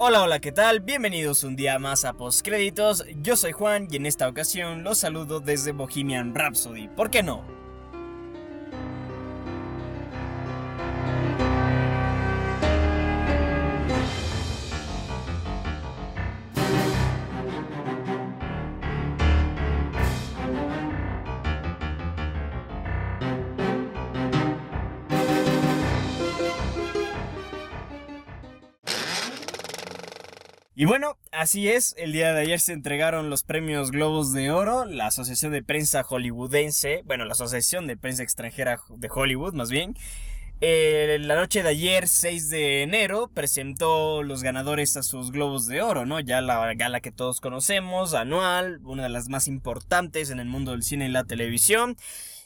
Hola, hola, ¿qué tal? Bienvenidos un día más a Postcréditos. Yo soy Juan y en esta ocasión los saludo desde Bohemian Rhapsody. ¿Por qué no? Y bueno, así es, el día de ayer se entregaron los premios Globos de Oro, la Asociación de Prensa Hollywoodense, bueno, la Asociación de Prensa Extranjera de Hollywood más bien, eh, la noche de ayer, 6 de enero, presentó los ganadores a sus Globos de Oro, ¿no? Ya la gala que todos conocemos, anual, una de las más importantes en el mundo del cine y la televisión.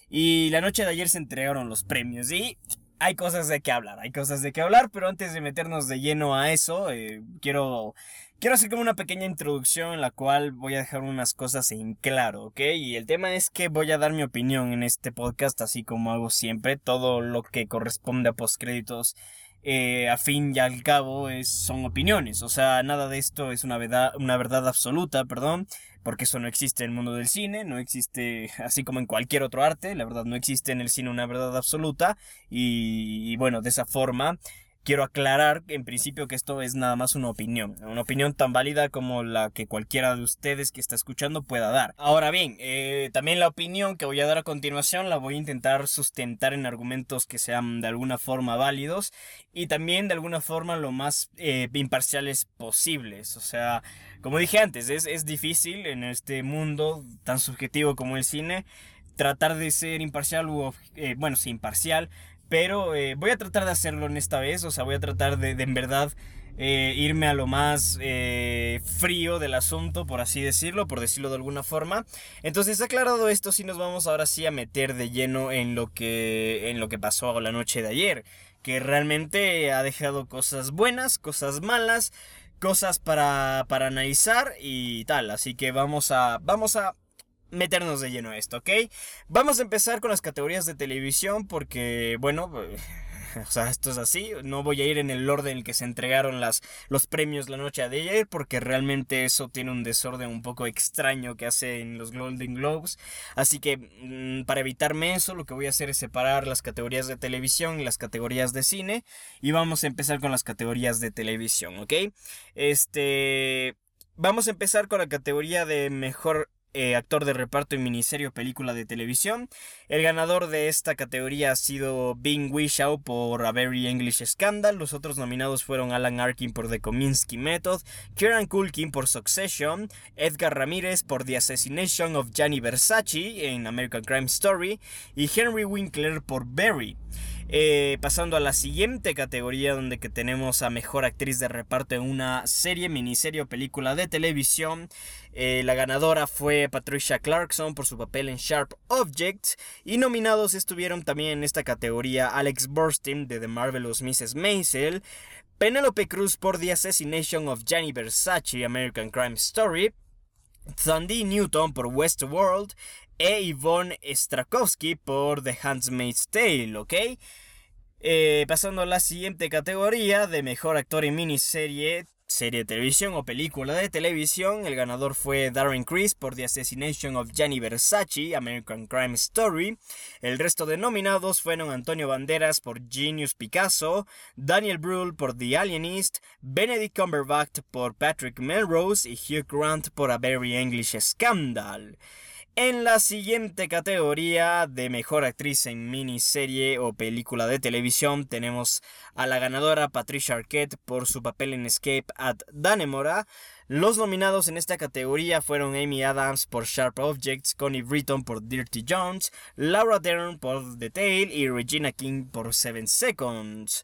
Y la noche de ayer se entregaron los premios y hay cosas de qué hablar, hay cosas de qué hablar, pero antes de meternos de lleno a eso, eh, quiero, quiero hacer como una pequeña introducción en la cual voy a dejar unas cosas en claro, ¿ok? Y el tema es que voy a dar mi opinión en este podcast, así como hago siempre, todo lo que corresponde a postcréditos eh, a fin y al cabo son opiniones. O sea, nada de esto es una verdad, una verdad absoluta, perdón, porque eso no existe en el mundo del cine, no existe, así como en cualquier otro arte, la verdad no existe en el cine una verdad absoluta, y bueno, de esa forma quiero aclarar en principio que esto es nada más una opinión, una opinión tan válida como la que cualquiera de ustedes que está escuchando pueda dar. Ahora bien, eh, también la opinión que voy a dar a continuación la voy a intentar sustentar en argumentos que sean de alguna forma válidos y también de alguna forma lo más eh, imparciales posibles. O sea, como dije antes, es, es difícil en este mundo tan subjetivo como el cine tratar de ser imparcial o, eh, bueno, sí, imparcial, pero eh, voy a tratar de hacerlo en esta vez, o sea, voy a tratar de, en verdad eh, irme a lo más eh, frío del asunto, por así decirlo, por decirlo de alguna forma. Entonces, aclarado esto, sí nos vamos ahora sí a meter de lleno en lo que, en lo que pasó la noche de ayer, que realmente ha dejado cosas buenas, cosas malas, cosas para, para analizar y tal. Así que vamos a, vamos a meternos de lleno a esto, ¿ok? Vamos a empezar con las categorías de televisión porque, bueno, o sea, esto es así. No voy a ir en el orden en el que se entregaron las, los premios la noche de ayer porque realmente eso tiene un desorden un poco extraño que hace en los Golden Globes. Así que mm, para evitarme eso, lo que voy a hacer es separar las categorías de televisión y las categorías de cine. Y vamos a empezar con las categorías de televisión, ¿ok? Este... Vamos a empezar con la categoría de mejor eh, actor de reparto en miniserie película de televisión. El ganador de esta categoría ha sido Bing Wishaw por A Very English Scandal. Los otros nominados fueron Alan Arkin por The Kominsky Method, Kieran Culkin por Succession, Edgar Ramírez por The Assassination of Gianni Versace en American Crime Story y Henry Winkler por Barry. Eh, pasando a la siguiente categoría donde que tenemos a mejor actriz de reparto en una serie, miniserie o película de televisión. Eh, la ganadora fue Patricia Clarkson por su papel en Sharp Objects. Y nominados estuvieron también en esta categoría Alex Burstyn de The Marvelous Mrs. Maisel. Penelope Cruz por The Assassination of Gianni Versace, American Crime Story. Thundy Newton por Westworld e Yvonne Strakowski por The Handmaid's Tale, ¿ok? Eh, pasando a la siguiente categoría de mejor actor en miniserie, serie de televisión o película de televisión, el ganador fue Darren Criss por The Assassination of Gianni Versace, American Crime Story. El resto de nominados fueron Antonio Banderas por Genius Picasso, Daniel Brühl por The Alienist, Benedict Cumberbatch por Patrick Melrose y Hugh Grant por A Very English Scandal. En la siguiente categoría de mejor actriz en miniserie o película de televisión tenemos a la ganadora Patricia Arquette por su papel en Escape at Danemora. Los nominados en esta categoría fueron Amy Adams por Sharp Objects, Connie Britton por Dirty Jones, Laura Dern por The Tale y Regina King por Seven Seconds.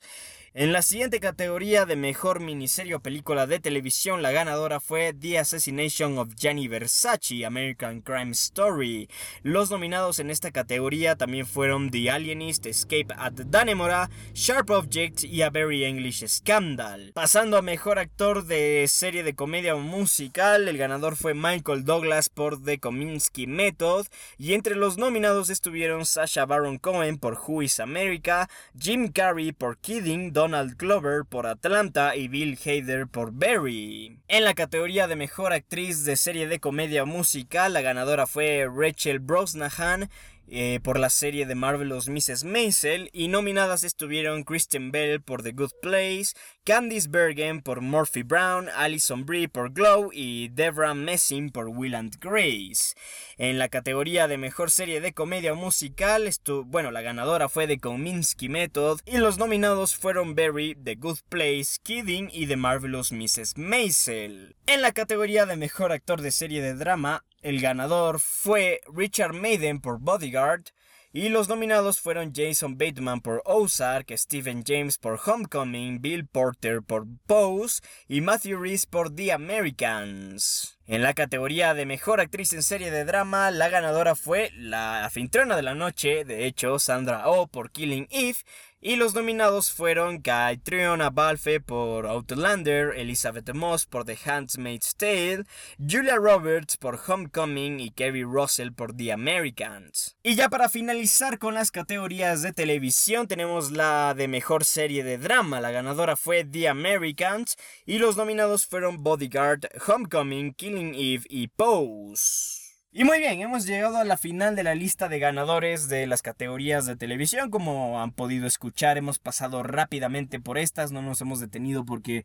En la siguiente categoría de mejor miniserie o película de televisión, la ganadora fue The Assassination of Gianni Versace, American Crime Story. Los nominados en esta categoría también fueron The Alienist, Escape at Danemora, Sharp Objects y A Very English Scandal. Pasando a mejor actor de serie de comedia o musical, el ganador fue Michael Douglas por The Kominsky Method. Y entre los nominados estuvieron Sasha Baron Cohen por Who is America, Jim Carrey por Kidding, Don Donald Glover por Atlanta y Bill Hader por Barry. En la categoría de mejor actriz de serie de comedia musical, la ganadora fue Rachel Brosnahan eh, por la serie de Marvelous Mrs. Maisel y nominadas estuvieron Kristen Bell por The Good Place, Candice Bergen por Murphy Brown, Alison Brie por Glow y Debra Messing por Will and Grace. En la categoría de mejor serie de comedia musical, bueno, la ganadora fue The Kominsky Method y los nominados fueron Barry, The Good Place, Kidding y The Marvelous Mrs. Maisel. En la categoría de mejor actor de serie de drama, el ganador fue Richard Maiden por Bodyguard y los nominados fueron Jason Bateman por Ozark, Stephen James por Homecoming, Bill Porter por Pose y Matthew Reese por The Americans. En la categoría de mejor actriz en serie de drama, la ganadora fue la anfitriona de la noche, de hecho, Sandra Oh por Killing Eve, y los nominados fueron Triona Balfe por Outlander, Elizabeth Moss por The Handmaid's Tale, Julia Roberts por Homecoming y Kerry Russell por The Americans. Y ya para finalizar con las categorías de televisión tenemos la de mejor serie de drama. La ganadora fue The Americans y los nominados fueron Bodyguard, Homecoming, Killing Eve y Pose. Y muy bien, hemos llegado a la final de la lista de ganadores de las categorías de televisión. Como han podido escuchar, hemos pasado rápidamente por estas, no nos hemos detenido porque,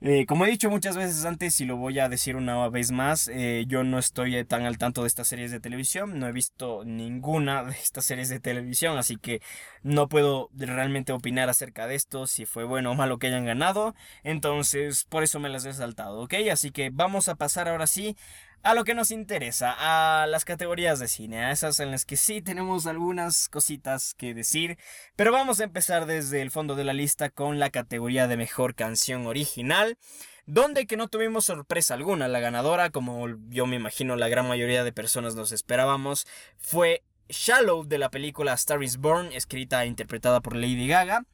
eh, como he dicho muchas veces antes y lo voy a decir una vez más, eh, yo no estoy tan al tanto de estas series de televisión, no he visto ninguna de estas series de televisión, así que no puedo realmente opinar acerca de esto, si fue bueno o malo que hayan ganado. Entonces, por eso me las he saltado, ¿ok? Así que vamos a pasar ahora sí a lo que nos interesa, a las categorías de cine, a esas en las que sí tenemos algunas cositas que decir, pero vamos a empezar desde el fondo de la lista con la categoría de mejor canción original, donde que no tuvimos sorpresa alguna, la ganadora, como yo me imagino la gran mayoría de personas nos esperábamos, fue Shallow de la película Star is Born, escrita e interpretada por Lady Gaga.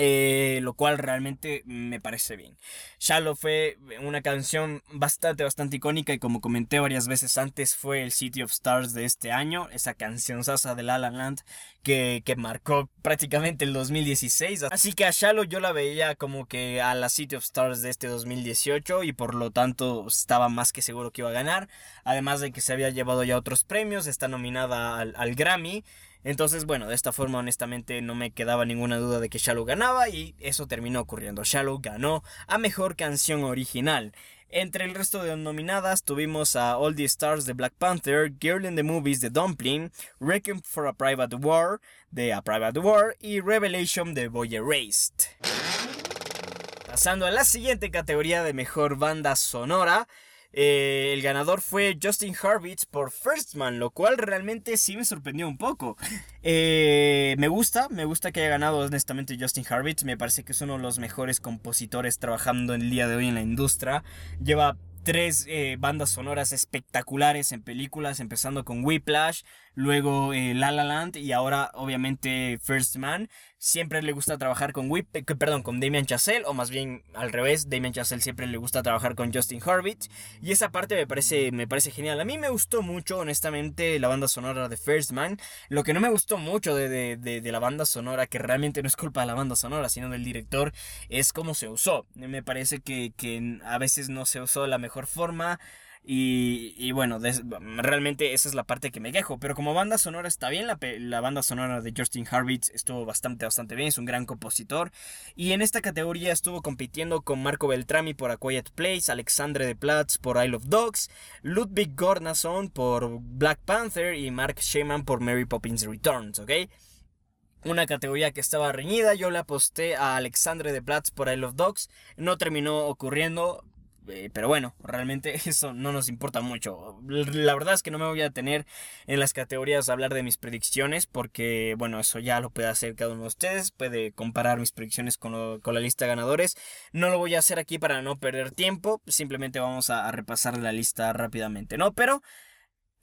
Eh, lo cual realmente me parece bien. Shallow fue una canción bastante, bastante icónica y como comenté varias veces antes fue el City of Stars de este año, esa canción sasa de La La Land que, que marcó prácticamente el 2016. Así que a Shallow yo la veía como que a la City of Stars de este 2018 y por lo tanto estaba más que seguro que iba a ganar. Además de que se había llevado ya otros premios, está nominada al, al Grammy. Entonces, bueno, de esta forma honestamente no me quedaba ninguna duda de que Shallow ganaba y eso terminó ocurriendo. Shallow ganó a Mejor Canción Original. Entre el resto de nominadas tuvimos a All the Stars de Black Panther, Girl in the Movies de Dumpling, Requiem for a Private War de A Private War y Revelation de Boy Erased. Pasando a la siguiente categoría de Mejor Banda Sonora, eh, el ganador fue Justin Hurwitz por First Man, lo cual realmente sí me sorprendió un poco. Eh, me gusta, me gusta que haya ganado honestamente Justin Hurwitz, me parece que es uno de los mejores compositores trabajando el día de hoy en la industria. Lleva tres eh, bandas sonoras espectaculares en películas, empezando con Whiplash, luego La La Land y ahora obviamente First Man siempre le gusta trabajar con Whip, eh, perdón, con Damien Chazelle, o más bien al revés, Damien Chazelle siempre le gusta trabajar con Justin Hurwitz, y esa parte me parece, me parece genial. A mí me gustó mucho, honestamente, la banda sonora de First Man. Lo que no me gustó mucho de, de, la banda sonora, que realmente no es culpa de la banda sonora, sino del director, es cómo se usó. Me parece que, que a veces no se usó de la mejor forma. Y, bueno, realmente esa es la parte que me quejo. Pero como banda sonora está bien, la, banda sonora de Justin Hurwitz estuvo bastante, bastante bien. Es un gran compositor. Y en esta categoría estuvo compitiendo con Marco Beltrami por A Quiet Place, Alexandre de Platz por Isle of Dogs, Ludwig Gornason por Black Panther y Mark Sheman por Mary Poppins Returns, ¿ok? Una categoría que estaba reñida, yo le aposté a Alexandre de Platz por Isle of Dogs. No terminó ocurriendo, eh, pero bueno, realmente eso no nos importa mucho. La verdad es que no me voy a tener en las categorías a hablar de mis predicciones porque, bueno, eso ya lo puede hacer cada uno de ustedes. Puede comparar mis predicciones con, la lista de ganadores. No lo voy a hacer aquí para no perder tiempo. Simplemente vamos a, a repasar la lista rápidamente, ¿no? Pero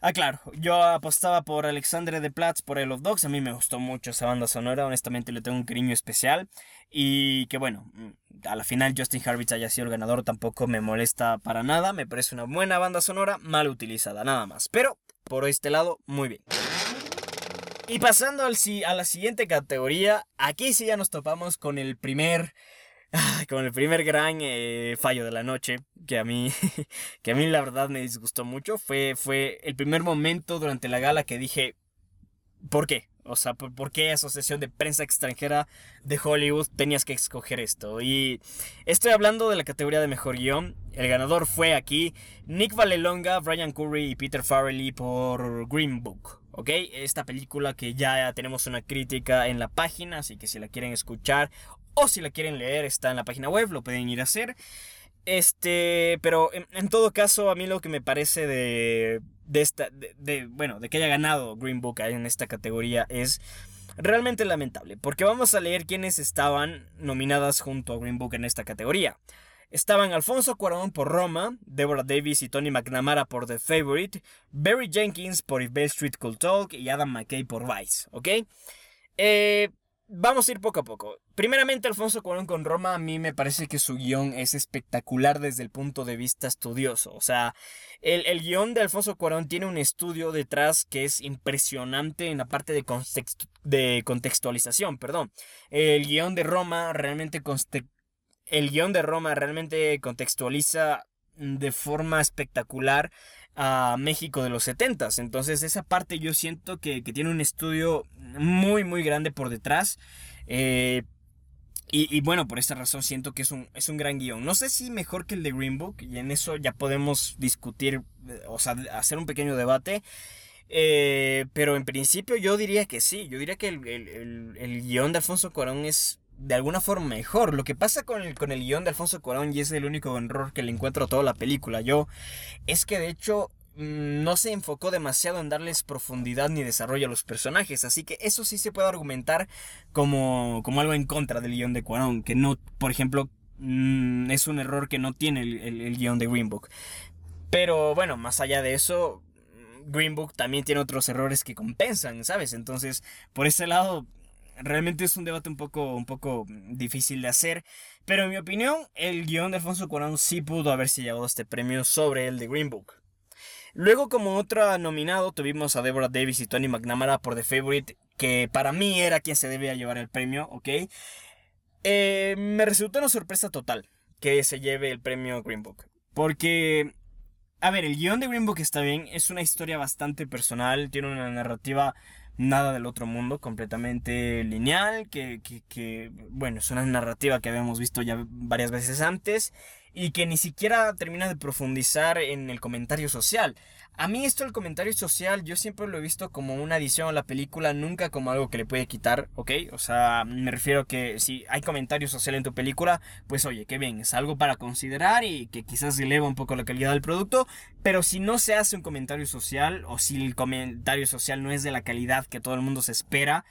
Ah, claro, yo apostaba por Alexandre de Platz por El of Dogs. A mí me gustó mucho esa banda sonora, honestamente le tengo un cariño especial. Y que bueno, mm, a la final Justin Hurwitz haya sido el ganador tampoco me molesta para nada. Me parece una buena banda sonora, mal utilizada, nada más. Pero por este lado, muy bien. Y pasando al, a la siguiente categoría, aquí sí ya nos topamos con el primer con el primer gran eh, fallo de la noche, que a mí, que a mí la verdad me disgustó mucho, fue, fue el primer momento durante la gala que dije, ¿por qué? O sea, ¿por, qué Asociación de Prensa Extranjera de Hollywood tenías que escoger esto? Y estoy hablando de la categoría de mejor guion. El ganador fue aquí Nick Valelonga, Brian Curry y Peter Farrelly por Green Book. ¿Ok? Esta película que ya tenemos una crítica en la página, así que si la quieren escuchar o si la quieren leer está en la página web, lo pueden ir a hacer. Este, pero en, todo caso, a mí lo que me parece de, de esta, de, bueno, de que haya ganado Green Book en esta categoría es realmente lamentable, porque vamos a leer quiénes estaban nominadas junto a Green Book en esta categoría. Estaban Alfonso Cuarón por Roma, Deborah Davis y Tony McNamara por The Favorite, Barry Jenkins por If Bell Street Could Talk y Adam McKay por Vice, ¿ok? Eh, Vamos a ir poco a poco. Primeramente, Alfonso Cuarón con Roma, a mí me parece que su guion es espectacular desde el punto de vista estudioso. O sea, el, el guion de Alfonso Cuarón tiene un estudio detrás que es impresionante en la parte de, de contextualización. Perdón. El guion de Roma realmente el guion de Roma realmente contextualiza de forma espectacular a México de los 70 Entonces esa parte yo siento que, tiene un estudio muy muy grande por detrás. Eh, y, bueno, por esta razón siento que es un, es un gran guion. No sé si mejor que el de Green Book, y en eso ya podemos discutir, eh, o sea, hacer un pequeño debate. Eh, pero en principio yo diría que sí, yo diría que el, el, el guion de Alfonso Cuarón es de alguna forma mejor. Lo que pasa con el, con el guion de Alfonso Cuarón, y es el único error que le encuentro a toda la película, yo, es que de hecho mm, no se enfocó demasiado en darles profundidad ni desarrollo a los personajes, así que eso sí se puede argumentar como, como algo en contra del guion de Cuarón, que no, por ejemplo, mm, es un error que no tiene el, el guion de Green Book. Pero bueno, más allá de eso, Green Book también tiene otros errores que compensan, ¿sabes? Entonces, por ese lado, realmente es un debate un poco, un poco difícil de hacer. Pero en mi opinión, el guion de Alfonso Cuarón sí pudo haberse llevado este premio sobre el de Green Book. Luego, como otra nominado, tuvimos a Deborah Davis y Tony McNamara por The Favorite, que para mí era quien se debía llevar el premio, ¿ok? Eh, me resultó una sorpresa total que se lleve el premio Green Book. Porque, a ver, el guion de Green Book está bien, es una historia bastante personal, tiene una narrativa nada del otro mundo, completamente lineal, que, que, bueno, es una narrativa que habíamos visto ya varias veces antes y que ni siquiera termina de profundizar en el comentario social. A mí esto el comentario social yo siempre lo he visto como una adición a la película, nunca como algo que le puede quitar, ¿ok? O sea, me refiero a que si hay comentario social en tu película, pues oye, qué bien, es algo para considerar y que quizás eleva un poco la calidad del producto, pero si no se hace un comentario social o si el comentario social no es de la calidad que todo el mundo se espera,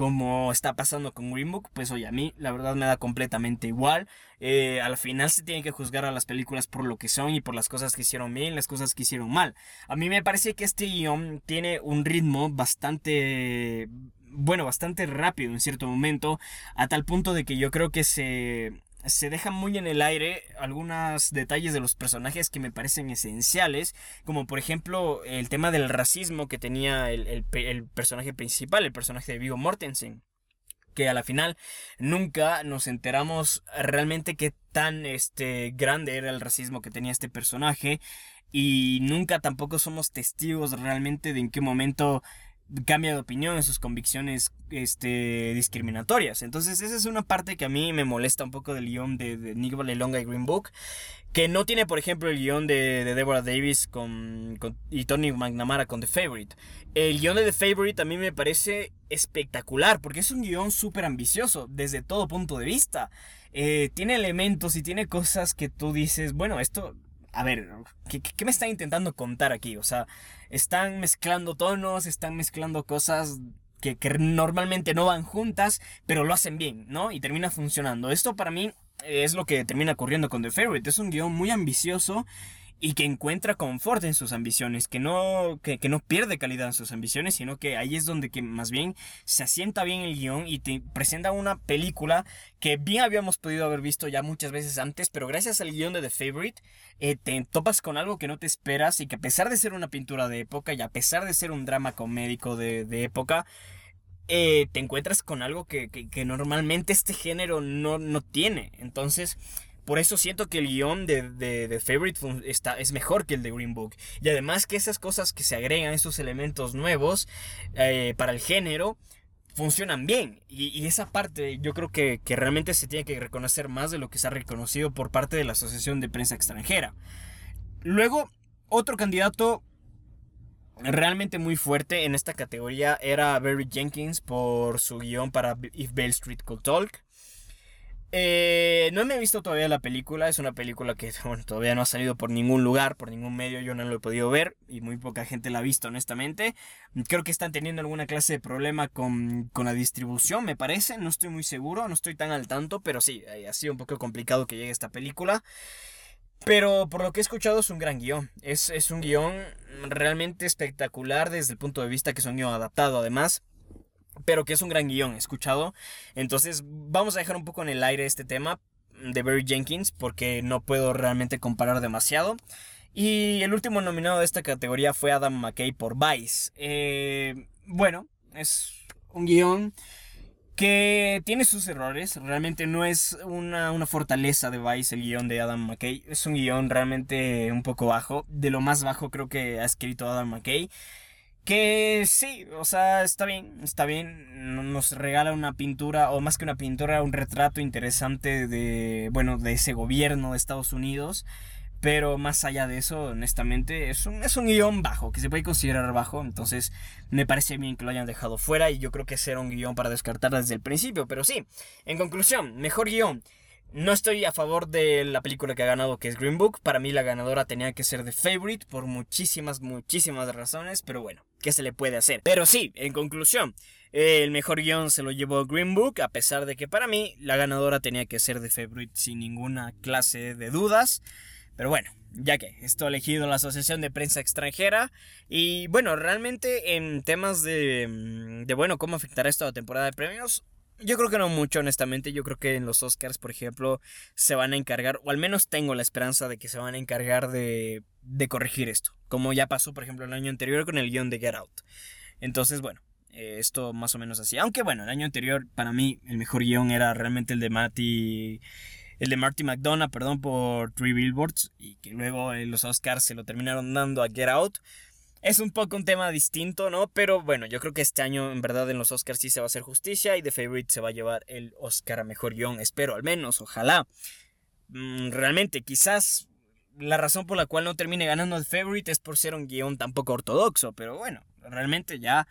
como está pasando con Green Book, pues oye, a mí la verdad me da completamente igual. Eh, al final se tiene que juzgar a las películas por lo que son y por las cosas que hicieron bien y las cosas que hicieron mal. A mí me parece que este guion tiene un ritmo bastante bueno, bastante rápido en cierto momento, a tal punto de que yo creo que se se dejan muy en el aire algunos detalles de los personajes que me parecen esenciales, como por ejemplo el tema del racismo que tenía el, personaje principal, el personaje de Vigo Mortensen que a la final nunca nos enteramos realmente qué tan este grande era el racismo que tenía este personaje y nunca tampoco somos testigos realmente de en qué momento cambia de opinión en sus convicciones este, discriminatorias. Entonces esa es una parte que a mí me molesta un poco del guion de, de Nick Valelonga y Green Book, que no tiene por ejemplo el guion de, de Deborah Davis con, y Tony McNamara con The Favorite. El guion de The Favorite a mí me parece espectacular porque es un guion súper ambicioso desde todo punto de vista. Eh, tiene elementos y tiene cosas que tú dices, bueno, esto a ver, ¿qué, me están intentando contar aquí? O sea, están mezclando tonos, están mezclando cosas que, que, normalmente no van juntas, pero lo hacen bien, ¿no? Y termina funcionando. Esto para mí es lo que termina ocurriendo con The Favorite. Es un guion muy ambicioso y que encuentra confort en sus ambiciones, que no, que, no pierde calidad en sus ambiciones, sino que ahí es donde que más bien se asienta bien el guion y te presenta una película que bien habíamos podido haber visto ya muchas veces antes, pero gracias al guion de The Favorite eh, te topas con algo que no te esperas y que a pesar de ser una pintura de época y a pesar de ser un drama comédico de, de época, eh, te encuentras con algo que, que, normalmente este género no, no, tiene. Entonces, por eso siento que el guion de, de, Favorite está, es mejor que el de Green Book. Y además que esas cosas que se agregan, esos elementos nuevos eh, para el género, funcionan bien. Y, esa parte yo creo que, que, realmente se tiene que reconocer más de lo que se ha reconocido por parte de la Asociación de Prensa Extranjera. Luego, otro candidato realmente muy fuerte en esta categoría era Barry Jenkins por su guion para If Bale Street Could Talk. Eh, no me he visto todavía la película, es una película que todavía no ha salido por ningún lugar, por ningún medio, yo no lo he podido ver y muy poca gente la ha visto honestamente. Creo que están teniendo alguna clase de problema con, con la distribución, me parece, no estoy muy seguro, no estoy tan al tanto, pero sí, eh, ha sido un poco complicado que llegue esta película. Pero por lo que he escuchado es un gran guion, es, es un guion realmente espectacular desde el punto de vista que es guion adaptado además pero que es un gran guion, escuchado. Entonces vamos a dejar un poco en el aire este tema de Barry Jenkins porque no puedo realmente comparar demasiado. Y el último nominado de esta categoría fue Adam McKay por Vice. Eh, bueno, es un guion que tiene sus errores. Realmente no es una, una, fortaleza de Vice el guion de Adam McKay. Es un guion realmente un poco bajo. De lo más bajo creo que ha escrito Adam McKay. Que sí, o sea, está bien, está bien. Nos regala una pintura, o más que una pintura, un retrato interesante de, bueno, de ese gobierno de Estados Unidos. Pero más allá de eso, honestamente, es un, es un guion bajo, que se puede considerar bajo. Entonces, me parece bien que lo hayan dejado fuera. Y yo creo que será un guion para descartar desde el principio. Pero sí, en conclusión, mejor guion. No estoy a favor de la película que ha ganado, que es Green Book. Para mí la ganadora tenía que ser The Favorite por muchísimas, muchísimas razones, pero bueno, ¿qué se le puede hacer? Pero sí, en conclusión, el mejor guion se lo llevó Green Book, a pesar de que para mí la ganadora tenía que ser The Favorite sin ninguna clase de dudas. Pero bueno, ya que esto ha elegido la Asociación de Prensa Extranjera. Y bueno, realmente en temas de, de bueno, cómo afectará esto a la temporada de premios, yo creo que no mucho, honestamente. Yo creo que en los Oscars, por ejemplo, se van a encargar, o al menos tengo la esperanza de que se van a encargar de, de corregir esto. Como ya pasó, por ejemplo, el año anterior con el guion de Get Out. Entonces, bueno, eh, esto más o menos así. Aunque bueno, el año anterior, para mí, el mejor guion era realmente el de Marty. El de Marty McDonough, perdón, por Three Billboards. Y que luego en los Oscars se lo terminaron dando a Get Out. Es un poco un tema distinto, ¿no? Pero bueno, yo creo que este año en verdad en los Oscars sí se va a hacer justicia y The Favorite se va a llevar el Oscar a Mejor Guión, espero al menos, ojalá. Mm, realmente, quizás la razón por la cual no termine ganando The Favorite es por ser un guion tan poco ortodoxo, pero bueno, realmente ya...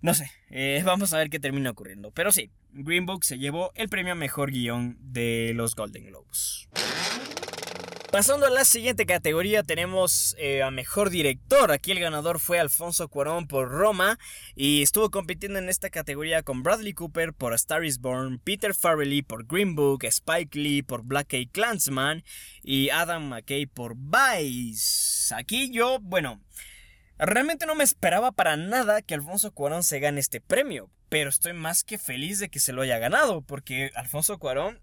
No sé, eh, vamos a ver qué termina ocurriendo. Pero sí, Green Book se llevó el premio a Mejor Guión de los Golden Globes. Pasando a la siguiente categoría tenemos eh, a Mejor Director. Aquí el ganador fue Alfonso Cuarón por Roma y estuvo compitiendo en esta categoría con Bradley Cooper por A Star Is Born, Peter Farrelly por Green Book, Spike Lee por Black Eye Clansman y Adam McKay por Vice. Aquí yo, bueno, realmente no me esperaba para nada que Alfonso Cuarón se gane este premio, pero estoy más que feliz de que se lo haya ganado porque Alfonso Cuarón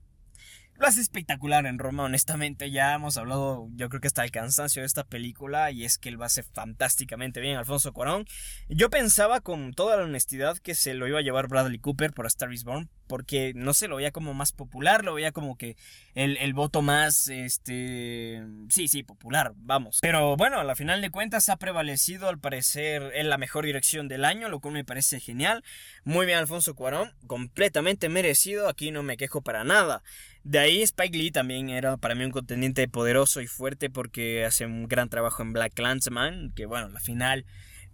lo hace espectacular en Roma, honestamente. Ya hemos hablado, yo creo que hasta el cansancio de esta película. Y es que él va a hacer fantásticamente bien, Alfonso Cuarón. Yo pensaba con toda la honestidad que se lo iba a llevar Bradley Cooper por Star is Born porque no sé, lo veía como más popular, lo veía como que el, el, voto más, este, sí, sí, popular, vamos. Pero bueno, a la final de cuentas ha prevalecido al parecer en la mejor dirección del año, lo cual me parece genial. Muy bien Alfonso Cuarón, completamente merecido, aquí no me quejo para nada. De ahí Spike Lee también era para mí un contendiente poderoso y fuerte porque hace un gran trabajo en Black Clansman, que bueno, la final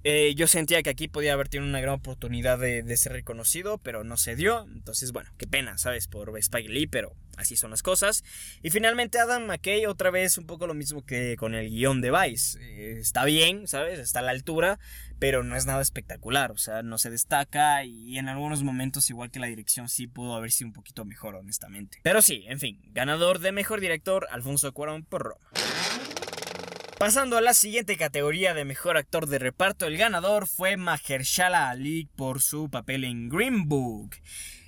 eh, yo sentía que aquí podía haber tenido una gran oportunidad de, ser reconocido, pero no se dio. Entonces, bueno, qué pena, ¿sabes? Por Spike Lee, pero así son las cosas. Y finalmente Adam McKay, otra vez un poco lo mismo que con el guion de Vice. Eh, está bien, ¿sabes? Está a la altura, pero no es nada espectacular. O sea, no se destaca y en algunos momentos, igual que la dirección, sí pudo haber sido un poquito mejor, honestamente. Pero sí, en fin, ganador de mejor director, Alfonso Cuarón por Roma. Pasando a la siguiente categoría de mejor actor de reparto, el ganador fue Mahershala Ali por su papel en Green Book.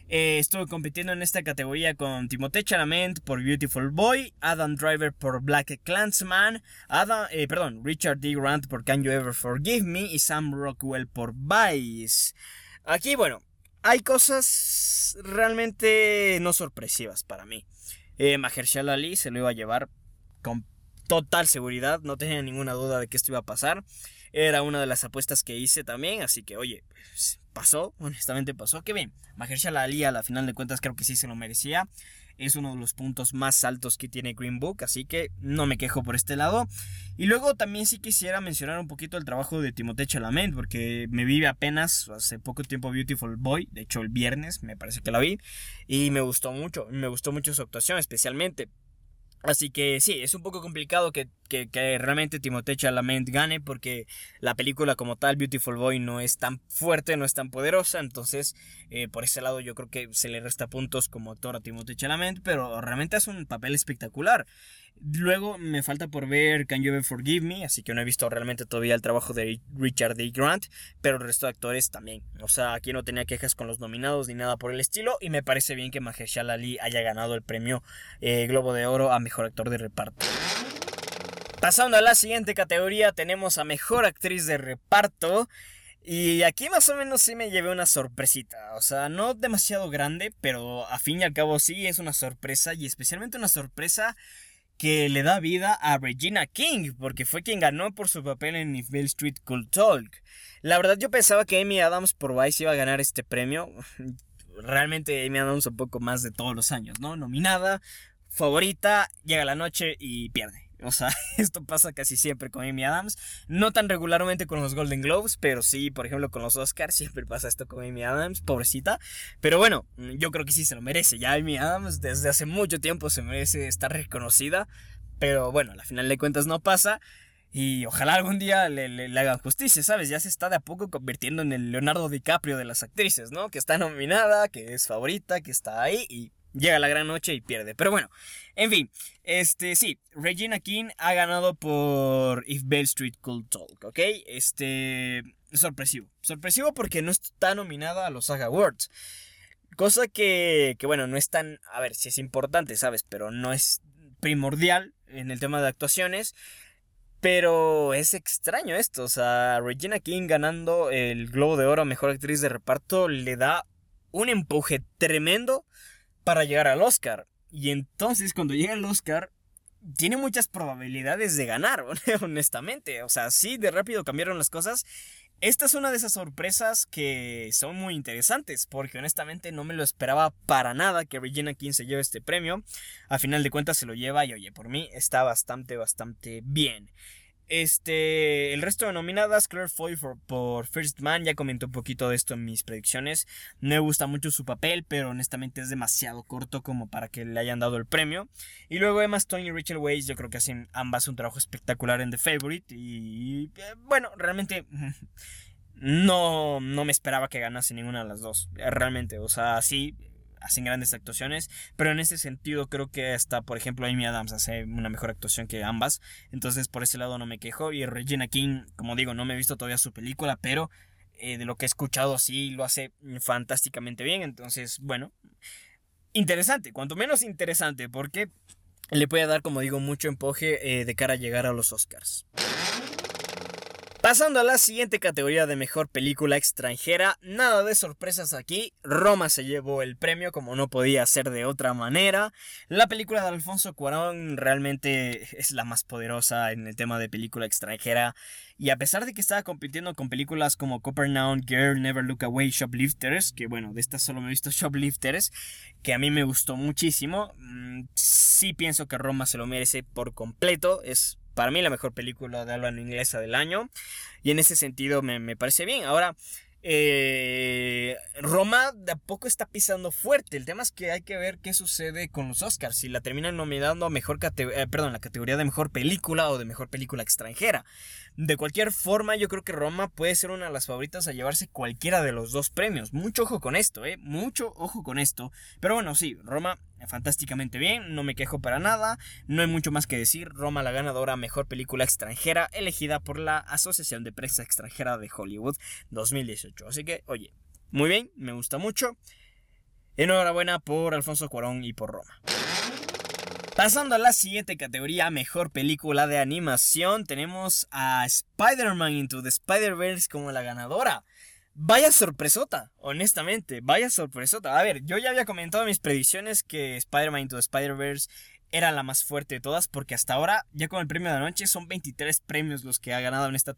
Eh, compitiendo en esta categoría con Timothée Chalamet por Beautiful Boy, Adam Driver por Black Clansman, Adam, eh, perdón, Richard D. Grant por Can You Ever Forgive Me y Sam Rockwell por Vice. Aquí, bueno, hay cosas realmente no sorpresivas para mí. Eh, Mahershala Ali se lo iba a llevar con total seguridad, no tenía ninguna duda de que esto iba a pasar. Era una de las apuestas que hice también, así que oye, pues, pasó, honestamente pasó. Que bien, Mahershala Ali a la final de cuentas creo que sí se lo merecía. Es uno de los puntos más altos que tiene Green Book, así que no me quejo por este lado. Y luego también sí quisiera mencionar un poquito el trabajo de Timothée Chalamet, porque me vi apenas hace poco tiempo Beautiful Boy, de hecho el viernes me parece que la vi, y me gustó mucho, me gustó mucho su actuación especialmente. Así que sí, es un poco complicado que, que, realmente Timothée Chalamet gane porque la película como tal, Beautiful Boy, no es tan fuerte, no es tan poderosa. Entonces, eh, por ese lado yo creo que se le resta puntos como actor a Timothée Chalamet, pero realmente hace un papel espectacular. Luego me falta por ver Can You Ever Forgive Me, así que no he visto realmente todavía el trabajo de Richard D. Grant, pero el resto de actores también. O sea, aquí no tenía quejas con los nominados ni nada por el estilo, y me parece bien que Mahershala Ali haya ganado el premio eh, Globo de Oro a Mejor Actor de Reparto. Pasando a la siguiente categoría, tenemos a Mejor Actriz de Reparto. Y aquí más o menos sí me llevé una sorpresita. O sea, no demasiado grande, pero a fin y al cabo sí es una sorpresa. Y especialmente una sorpresa que le da vida a Regina King, porque fue quien ganó por su papel en If Street Cool Talk. La verdad yo pensaba que Amy Adams por Vice iba a ganar este premio. Realmente Amy Adams un poco más de todos los años, ¿no? Nominada, favorita, llega la noche y pierde. O sea, esto pasa casi siempre con Amy Adams. No tan regularmente con los Golden Globes, pero sí, por ejemplo, con los Oscars siempre pasa esto con Amy Adams, pobrecita. Pero bueno, yo creo que sí se lo merece. Ya Amy Adams desde hace mucho tiempo se merece estar reconocida. Pero bueno, a la final de cuentas no pasa. Y ojalá algún día le, le, hagan justicia, ¿sabes? Ya se está de a poco convirtiendo en el Leonardo DiCaprio de las actrices, ¿no? Que está nominada, que es favorita, que está ahí y llega la gran noche y pierde. Pero bueno, en fin, este sí, Regina King ha ganado por If Bell Street Could Talk, ¿ok? Este, sorpresivo. Sorpresivo porque no está nominada a los Saga Awards. Cosa que, que, bueno, no es tan, a ver, si es importante, ¿sabes? Pero no es primordial en el tema de actuaciones. Pero es extraño esto, o sea, Regina King ganando el Globo de Oro a Mejor Actriz de Reparto le da un empuje tremendo para llegar al Oscar. Y entonces cuando llega el Oscar, tiene muchas probabilidades de ganar, honestamente. O sea, sí, de rápido cambiaron las cosas. Esta es una de esas sorpresas que son muy interesantes, porque honestamente no me lo esperaba para nada que Regina King se lleve este premio. A final de cuentas se lo lleva y oye, por mí está bastante, bastante bien. Este, el resto de nominadas, Claire Foy por, First Man, ya comentó un poquito de esto en mis predicciones. Me gusta mucho su papel, pero honestamente es demasiado corto como para que le hayan dado el premio. Y luego Emma Stone y Rachel Weisz, yo creo que hacen ambas un trabajo espectacular en The Favorite. Y eh, bueno, realmente no, no me esperaba que ganase ninguna de las dos. Realmente, o sea, sí, hacen grandes actuaciones, pero en ese sentido creo que hasta, por ejemplo, Amy Adams hace una mejor actuación que ambas, entonces por ese lado no me quejo, y Regina King, como digo, no me he visto todavía su película, pero eh, de lo que he escuchado sí lo hace fantásticamente bien, entonces, bueno, interesante, cuanto menos interesante, porque le puede dar, como digo, mucho empuje eh, de cara a llegar a los Oscars. Pasando a la siguiente categoría de mejor película extranjera, nada de sorpresas aquí, Roma se llevó el premio como no podía ser de otra manera. La película de Alfonso Cuarón realmente es la más poderosa en el tema de película extranjera. Y a pesar de que estaba compitiendo con películas como Copernaum, Girl, Never Look Away, Shoplifters, que bueno, de estas solo me he visto Shoplifters, que a mí me gustó muchísimo, mm, sí pienso que Roma se lo merece por completo, es para mí la mejor película de habla inglesa del año. Y en ese sentido me, parece bien. Ahora, eh, Roma de a poco está pisando fuerte. El tema es que hay que ver qué sucede con los Oscars. Si la terminan nominando a mejor eh, la categoría de mejor película o de mejor película extranjera. De cualquier forma, yo creo que Roma puede ser una de las favoritas a llevarse cualquiera de los dos premios. Mucho ojo con esto, eh. Mucho ojo con esto. Pero bueno, sí, Roma fantásticamente bien, no me quejo para nada, no hay mucho más que decir, Roma la ganadora mejor película extranjera elegida por la Asociación de Prensa Extranjera de Hollywood 2018. Así que, oye, muy bien, me gusta mucho. Enhorabuena por Alfonso Cuarón y por Roma. Pasando a la siguiente categoría, mejor película de animación, tenemos a Spider-Man Into the Spider-Verse como la ganadora. Vaya sorpresota, honestamente, vaya sorpresota. A ver, yo ya había comentado en mis predicciones que Spider-Man Into Spider-Verse era la más fuerte de todas, porque hasta ahora, ya con el premio de la noche, son 23 premios los que ha ganado en esta,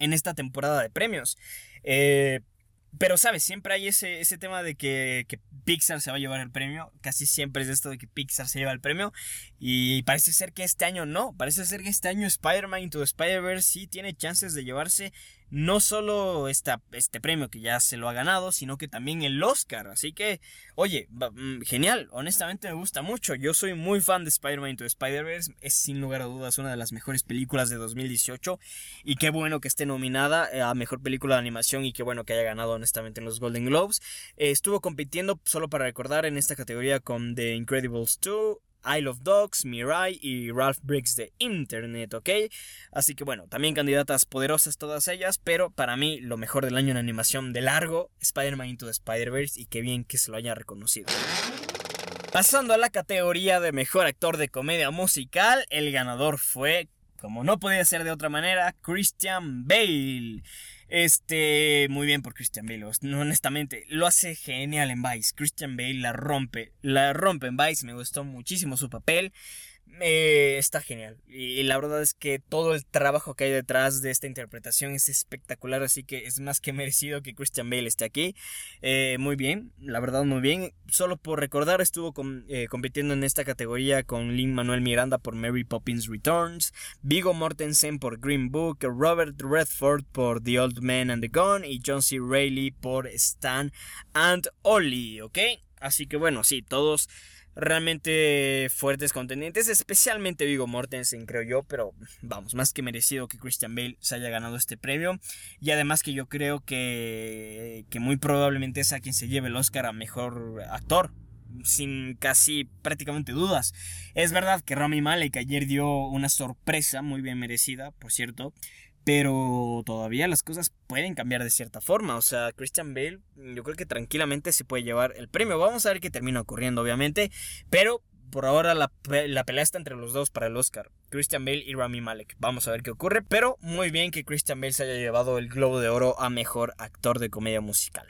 en esta temporada de premios. Eh, pero, ¿sabes? Siempre hay ese, ese tema de que, que, Pixar se va a llevar el premio. Casi siempre es esto de que Pixar se lleva el premio. Y parece ser que este año no. Parece ser que este año Spider-Man Into Spider-Verse sí tiene chances de llevarse no solo esta, este premio que ya se lo ha ganado, sino que también el Oscar. Así que, oye, mm, genial, honestamente me gusta mucho. Yo soy muy fan de Spider-Man Into Spider-Verse. Es sin lugar a dudas una de las mejores películas de 2018. Y qué bueno que esté nominada a Mejor Película de Animación y qué bueno que haya ganado honestamente en los Golden Globes. Eh, estuvo compitiendo, solo para recordar, en esta categoría con The Incredibles 2. Isle of Dogs, Mirai y Ralph Briggs de Internet, ¿ok? Así que bueno, también candidatas poderosas todas ellas, pero para mí lo mejor del año en animación de largo, Spider-Man Into the Spider-Verse y qué bien que se lo haya reconocido. Pasando a la categoría de mejor actor de comedia musical, el ganador fue, como no podía ser de otra manera, Christian Bale. Este, muy bien por Christian Bale, honestamente, lo hace genial en Vice. Christian Bale la rompe, la rompe en Vice, me gustó muchísimo su papel. Eh, está genial. Y, la verdad es que todo el trabajo que hay detrás de esta interpretación es espectacular. Así que es más que merecido que Christian Bale esté aquí. Eh, muy bien, la verdad, muy bien. Solo por recordar, estuvo eh, compitiendo en esta categoría con Lin Manuel Miranda por Mary Poppins Returns, Vigo Mortensen por Green Book, Robert Redford por The Old Man and the Gun y John C. Reilly por Stan and Ollie. Así que bueno, sí, todos realmente fuertes contendientes, especialmente Vigo Mortensen, creo yo, pero vamos, más que merecido que Christian Bale se haya ganado este premio. Y además que yo creo que, que muy probablemente es a quien se lleve el Oscar a mejor actor. Sin casi prácticamente dudas. Es verdad que Rami Malek ayer dio una sorpresa muy bien merecida, por cierto, pero todavía las cosas pueden cambiar de cierta forma. O sea, Christian Bale, yo creo que tranquilamente se puede llevar el premio. Vamos a ver qué termina ocurriendo, obviamente. Pero por ahora la, pelea está entre los dos para el Oscar. Christian Bale y Rami Malek. Vamos a ver qué ocurre. Pero muy bien que Christian Bale se haya llevado el Globo de Oro a Mejor Actor de Comedia Musical.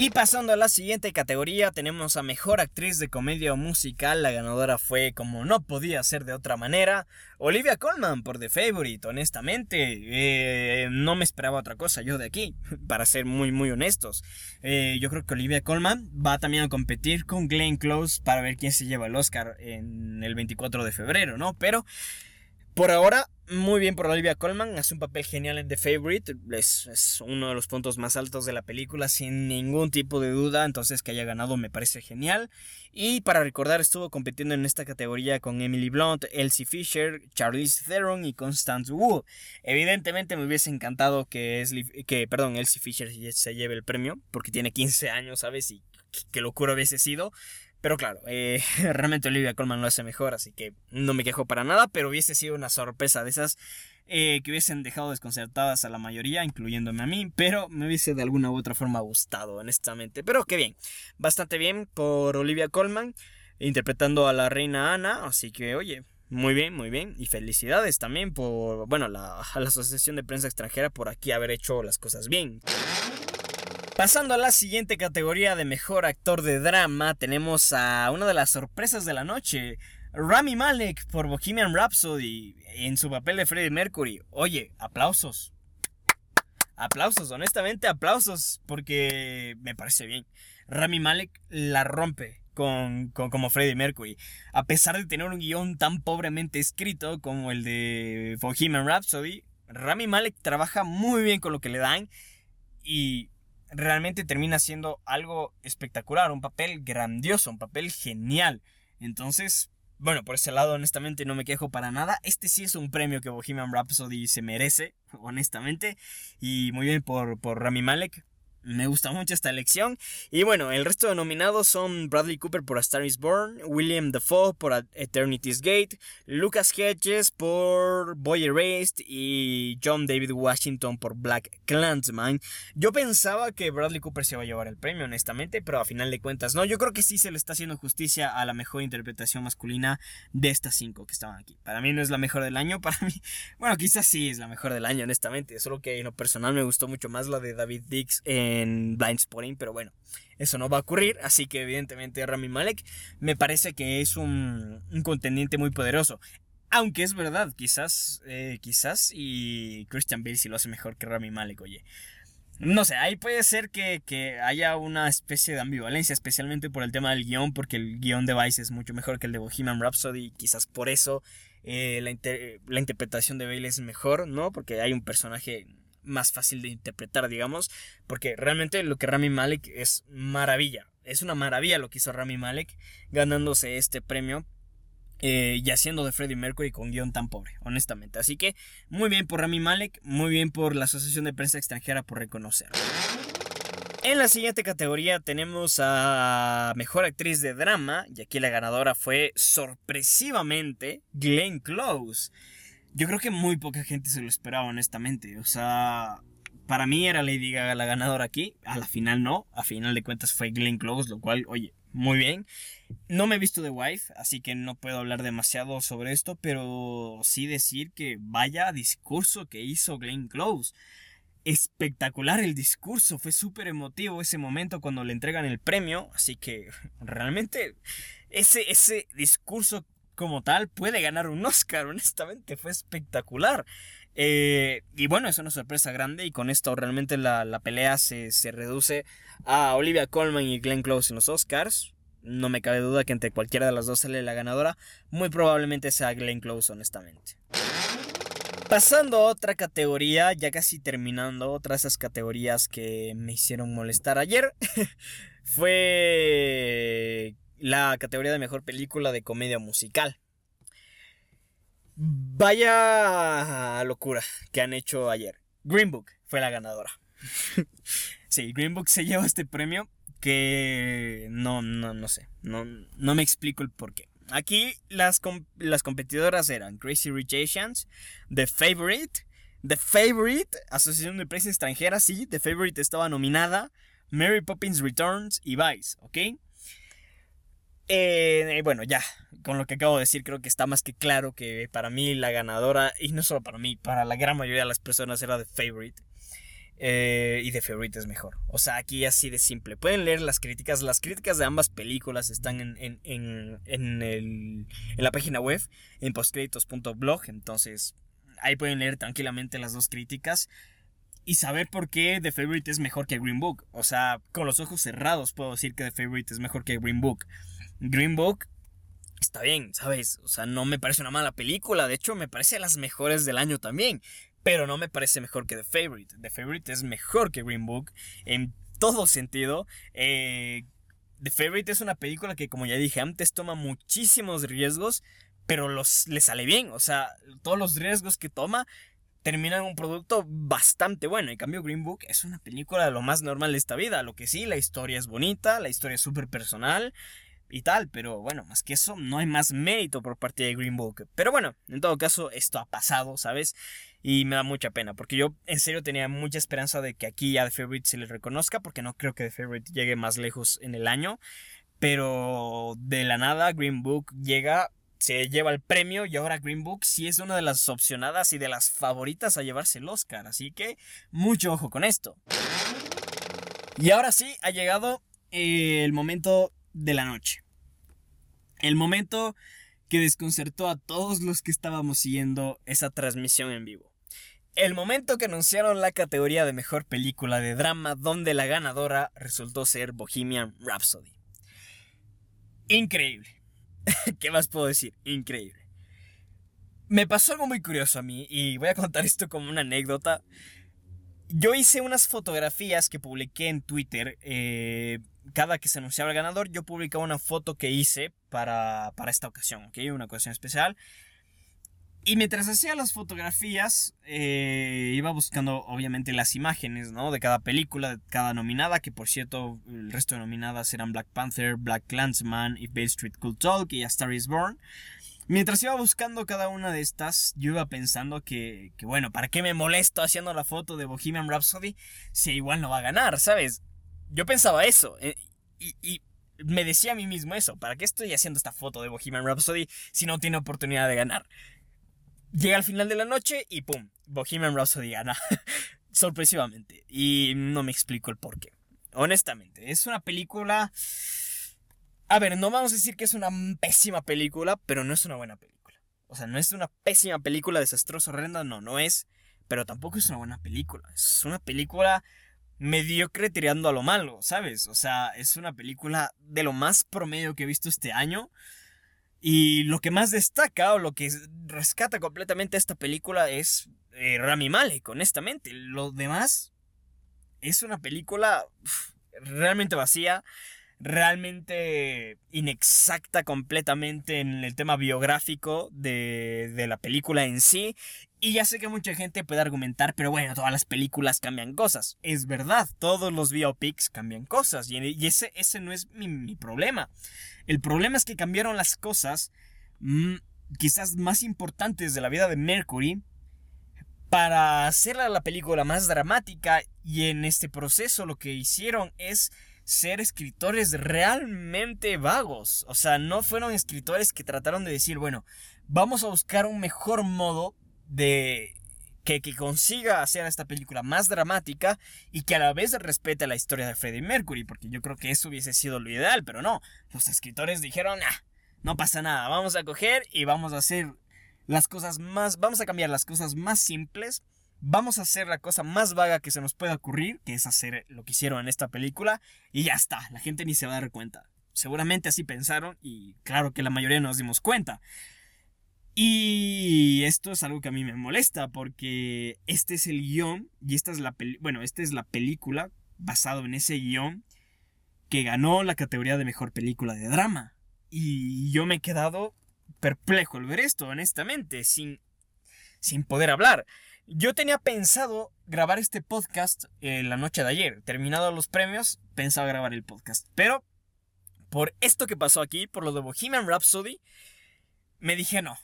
Y pasando a la siguiente categoría, tenemos a Mejor Actriz de Comedia Musical. La ganadora fue, como no podía ser de otra manera, Olivia Colman por The Favorite. Honestamente, eh, no me esperaba otra cosa yo de aquí, para ser muy, muy honestos. Eh, yo creo que Olivia Colman va también a competir con Glenn Close para ver quién se lleva el Oscar en el 24 de febrero, ¿no? Pero por ahora, muy bien por Olivia Colman, hace un papel genial en The Favorite, es, uno de los puntos más altos de la película sin ningún tipo de duda, entonces que haya ganado me parece genial. Y para recordar, estuvo compitiendo en esta categoría con Emily Blunt, Elsie Fisher, Charlize Theron y Constance Wu. Evidentemente me hubiese encantado que, que perdón, Elsie Fisher se lleve el premio, porque tiene 15 años, ¿sabes? Y qué locura hubiese sido. Pero claro, eh, realmente Olivia Colman lo hace mejor, así que no me quejo para nada, pero hubiese sido una sorpresa de esas eh, que hubiesen dejado desconcertadas a la mayoría, incluyéndome a mí, pero me hubiese de alguna u otra forma gustado, honestamente. Pero qué bien, bastante bien por Olivia Colman, interpretando a la reina Ana, así que oye, muy bien, muy bien. Y felicidades también por, bueno, la, a la Asociación de Prensa Extranjera por aquí haber hecho las cosas bien. Pasando a la siguiente categoría de mejor actor de drama, tenemos a una de las sorpresas de la noche, Rami Malek por Bohemian Rhapsody en su papel de Freddie Mercury. Oye, aplausos. Aplausos, honestamente aplausos, porque me parece bien. Rami Malek la rompe con, como Freddie Mercury. A pesar de tener un guion tan pobremente escrito como el de Bohemian Rhapsody, Rami Malek trabaja muy bien con lo que le dan y realmente termina siendo algo espectacular, un papel grandioso, un papel genial. Entonces, bueno, por ese lado honestamente no me quejo para nada. Este sí es un premio que Bohemian Rhapsody se merece, honestamente. Y muy bien por, por Rami Malek. Me gusta mucho esta elección. Y bueno, el resto de nominados son Bradley Cooper por A Star is Born, William Dafoe por Eternity's Gate, Lucas Hedges por Boy Erased y John David Washington por Black Clansman. Yo pensaba que Bradley Cooper se iba a llevar el premio, honestamente, pero a final de cuentas no. Yo creo que sí se le está haciendo justicia a la mejor interpretación masculina de estas cinco que estaban aquí. Para mí no es la mejor del año, para mí, bueno, quizás sí es la mejor del año, honestamente. Solo que en lo personal me gustó mucho más la de David Dix en Blind Spotting, pero bueno, eso no va a ocurrir, así que evidentemente Rami Malek me parece que es un, contendiente muy poderoso. Aunque es verdad, quizás, eh, quizás y Christian Bale si lo hace mejor que Rami Malek, oye. No sé, ahí puede ser que, que, haya una especie de ambivalencia, especialmente por el tema del guion, porque el guion de Vice es mucho mejor que el de Bohemian Rhapsody, y quizás por eso eh, la, la, interpretación de Bale es mejor, ¿no? Porque hay un personaje más fácil de interpretar, digamos, porque realmente lo que Rami Malek es maravilla, es una maravilla lo que hizo Rami Malek ganándose este premio eh, y haciendo de Freddie Mercury con guion tan pobre, honestamente. Así que muy bien por Rami Malek, muy bien por la Asociación de Prensa Extranjera por reconocer. En la siguiente categoría tenemos a Mejor Actriz de Drama, y aquí la ganadora fue sorpresivamente Glenn Close. Yo creo que muy poca gente se lo esperaba, honestamente. O sea, para mí era Lady Gaga la ganadora aquí, a la final no, a final de cuentas fue Glenn Close, lo cual, oye, muy bien. No me he visto The Wife, así que no puedo hablar demasiado sobre esto, pero sí decir que vaya discurso que hizo Glenn Close. Espectacular el discurso, fue súper emotivo ese momento cuando le entregan el premio, así que realmente ese, ese discurso como tal puede ganar un Oscar, honestamente, fue espectacular. Eh, y bueno, es una sorpresa grande y con esto realmente la, pelea se, se, reduce a Olivia Colman y Glenn Close en los Oscars. No me cabe duda que entre cualquiera de las dos sale la ganadora. Muy probablemente sea Glenn Close, honestamente. Pasando a otra categoría, ya casi terminando, otra de esas categorías que me hicieron molestar ayer, fue la categoría de mejor película de comedia musical. Vaya locura que han hecho ayer. Green Book fue la ganadora. sí, Green Book se lleva este premio que no, no, no sé. No, no me explico el por qué. Aquí las, las competidoras eran Crazy Rich Asians, The Favorite, The Favorite, Asociación de Prensa Extranjera, sí, The Favorite estaba nominada, Mary Poppins Returns y Vice, ¿ok? Eh, bueno, ya, con lo que acabo de decir, creo que está más que claro que para mí la ganadora, y no solo para mí, para la gran mayoría de las personas era The Favorite. Eh, y The Favorite es mejor. O sea, aquí así de simple. Pueden leer las críticas. Las críticas de ambas películas están en, en, en, en, el, la página web, en postcréditos.blog. Entonces, ahí pueden leer tranquilamente las dos críticas y saber por qué The Favorite es mejor que Green Book. O sea, con los ojos cerrados puedo decir que The Favorite es mejor que Green Book. Green Book está bien, ¿sabes? O sea, no me parece una mala película, de hecho me parece las mejores del año también, pero no me parece mejor que The Favorite. The Favorite es mejor que Green Book en todo sentido. Eh, The Favorite es una película que, como ya dije antes, toma muchísimos riesgos, pero los, le sale bien. O sea, todos los riesgos que toma terminan un producto bastante bueno. En cambio, Green Book es una película de lo más normal de esta vida. Lo que sí, la historia es bonita, la historia es súper personal y tal, pero bueno, más que eso, no hay más mérito por parte de Green Book. Pero bueno, en todo caso, esto ha pasado, ¿sabes? Y me da mucha pena, porque yo en serio tenía mucha esperanza de que aquí a The Favorite se le reconozca, porque no creo que The Favorite llegue más lejos en el año. Pero de la nada, Green Book llega, se lleva el premio y ahora Green Book sí es una de las opcionadas y de las favoritas a llevarse el Oscar. Así que mucho ojo con esto. Y ahora sí, ha llegado el momento de la noche. El momento que desconcertó a todos los que estábamos siguiendo esa transmisión en vivo. El momento que anunciaron la categoría de mejor película de drama donde la ganadora resultó ser Bohemian Rhapsody. Increíble. ¿Qué más puedo decir? Increíble. Me pasó algo muy curioso a mí y voy a contar esto como una anécdota. Yo hice unas fotografías que publiqué en Twitter eh, cada que se anunciaba el ganador, yo publicaba una foto que hice para, para esta ocasión, ¿ok? Una ocasión especial. Y mientras hacía las fotografías, eh, iba buscando obviamente las imágenes, ¿no? De cada película, de cada nominada, que por cierto, el resto de nominadas eran Black Panther, Black Clansman, If Bale Street Could Talk y A Star Is Born. Mientras iba buscando cada una de estas, yo iba pensando que, que, bueno, ¿para qué me molesto haciendo la foto de Bohemian Rhapsody si igual no va a ganar, ¿sabes? Yo pensaba eso. Eh, y, me decía a mí mismo eso. ¿Para qué estoy haciendo esta foto de Bohemian Rhapsody si no tiene oportunidad de ganar? Llega al final de la noche y ¡pum! Bohemian Rhapsody gana. Sorpresivamente. Y no me explico el por qué. Honestamente, es una película... A ver, no vamos a decir que es una pésima película, pero no es una buena película. O sea, no es una pésima película desastrosa, horrenda, no, no es. Pero tampoco es una buena película. Es una película mediocre tirando a lo malo, ¿sabes? O sea, es una película de lo más promedio que he visto este año. Y lo que más destaca o lo que rescata completamente esta película es eh, Rami Malek, honestamente. Lo demás es una película realmente vacía, realmente inexacta completamente en el tema biográfico de, de, la película en sí. Y ya sé que mucha gente puede argumentar, pero bueno, todas las películas cambian cosas. Es verdad, todos los biopics cambian cosas. Y, ese, ese no es mi, mi problema. El problema es que cambiaron las cosas mmm, quizás más importantes de la vida de Mercury para hacerla la película más dramática y en este proceso lo que hicieron es ser escritores realmente vagos. O sea, no fueron escritores que trataron de decir, bueno, vamos a buscar un mejor modo de que, que, consiga hacer esta película más dramática y que a la vez respete la historia de Freddie Mercury, porque yo creo que eso hubiese sido lo ideal, pero no. Los escritores dijeron, ah, no pasa nada, vamos a coger y vamos a hacer las cosas más, vamos a cambiar las cosas más simples, vamos a hacer la cosa más vaga que se nos pueda ocurrir, que es hacer lo que hicieron en esta película, y ya está, la gente ni se va a dar cuenta. Seguramente así pensaron y claro que la mayoría nos dimos cuenta. Y esto es algo que a mí me molesta porque este es el guion y esta es la bueno, esta es la película basado en ese guion que ganó la categoría de mejor película de drama. Y yo me he quedado perplejo al ver esto, honestamente, sin, sin poder hablar. Yo tenía pensado grabar este podcast la noche de ayer. Terminado los premios, pensaba grabar el podcast. Pero por esto que pasó aquí, por lo de Bohemian Rhapsody, me dije no,